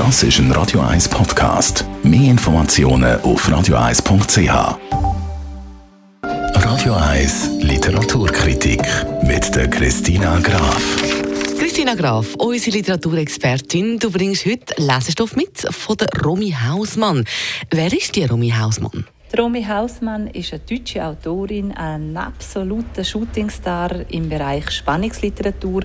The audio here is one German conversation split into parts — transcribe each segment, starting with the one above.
Das ist ein Radio 1 Podcast. Mehr Informationen auf radio1.ch. Radio 1 Literaturkritik mit der Christina Graf. Christina Graf, unsere Literaturexpertin, du bringst heute Lesestoff mit von der Romy Hausmann. Wer ist die Romy Hausmann? Romy Hausmann ist eine deutsche Autorin, ein absoluter Shootingstar im Bereich Spannungsliteratur.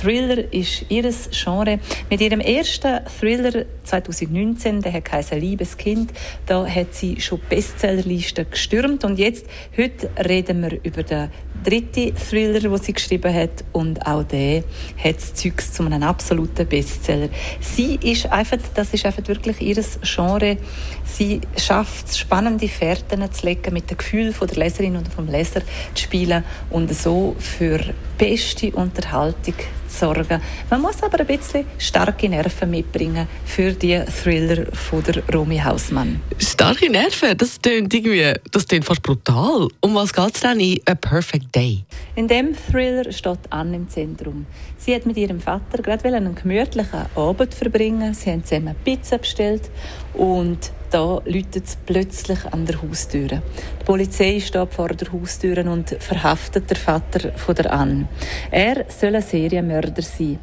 Thriller ist ihr Genre. Mit ihrem ersten Thriller 2019, der heißt Liebeskind, da hat sie schon Bestsellerlisten gestürmt und jetzt heute reden wir über den dritten Thriller, den sie geschrieben hat und auch der hat das Zeug zu einem absoluten Bestseller. Sie ist einfach, das ist einfach wirklich ihr Genre. Sie schafft es spannend spannende Fährten zu legen, mit dem Gefühl von der Leserin und vom Leser zu spielen und so für beste Unterhaltung sorgen. Man muss aber ein bisschen starke Nerven mitbringen für die Thriller von der Romy Hausmann. Starke Nerven, das klingt irgendwie, das klingt fast brutal. Um was geht es denn in A Perfect Day? In dem Thriller steht Anne im Zentrum. Sie hat mit ihrem Vater gerade einen gemütlichen Abend verbringen. Sie haben zusammen Pizza bestellt und da läutet es plötzlich an der Haustür. Die Polizei steht vor der Haustür und verhaftet den Vater von der Anne. Er soll ein Serienmörder sein.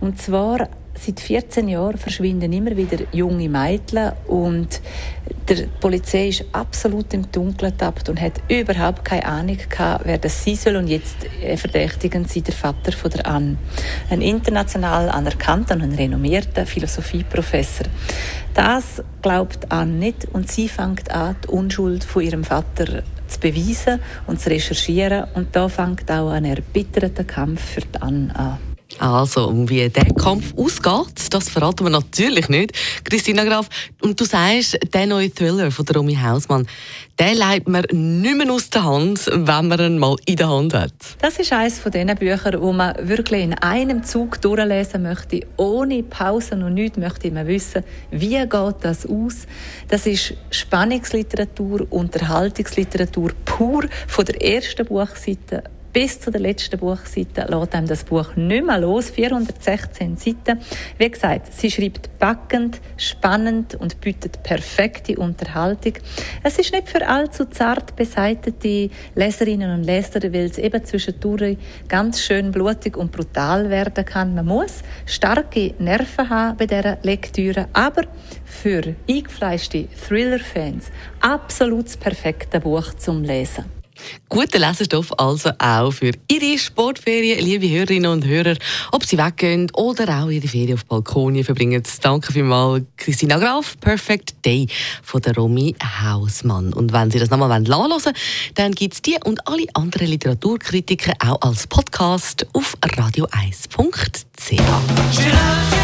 Und zwar seit 14 Jahren verschwinden immer wieder junge Mädchen und die Polizei ist absolut im Dunkeln getappt und hat überhaupt keine Ahnung gehabt, wer das sein soll und jetzt verdächtigen sie den Vater von der Anne. Ein international anerkannter und renommierter Philosophieprofessor. Das glaubt Anne nicht und sie fängt an, die Unschuld von ihrem Vater zu beweisen und zu recherchieren und da fängt auch ein erbitterter Kampf für die Anne an. Also, wie der Kampf ausgeht, das verraten wir natürlich nicht. Christina Graf, und du sagst, der neue Thriller von Romy Hausmann, den leitet man nicht mehr aus der Hand, wenn man ihn mal in der Hand hat. Das ist eines von diesen Büchern, wo man wirklich in einem Zug durchlesen möchte, ohne Pausen und nichts möchte man wissen, wie geht das aus. Das ist Spannungsliteratur, Unterhaltungsliteratur pur von der ersten Buchseite bis zu der letzten Buchseite lässt einem das Buch nicht mehr los. 416 Seiten. Wie gesagt, sie schreibt packend, spannend und bietet perfekte Unterhaltung. Es ist nicht für allzu zart beseitete Leserinnen und Leser, weil es eben zwischendurch ganz schön blutig und brutal werden kann. Man muss starke Nerven haben bei dieser Lektüre, aber für eingefleischte Thriller-Fans absolut das perfekte Buch zum Lesen. Guter Lesestoff also auch für Ihre Sportferien, liebe Hörerinnen und Hörer, ob Sie weggehen oder auch Ihre Ferien auf Balkonien verbringen. Danke vielmals, Christina Graf, Perfect Day von der Romy Hausmann. Und wenn Sie das nochmal nachhören wollen, dann gibt es die und alle anderen Literaturkritiker auch als Podcast auf radio1.ch.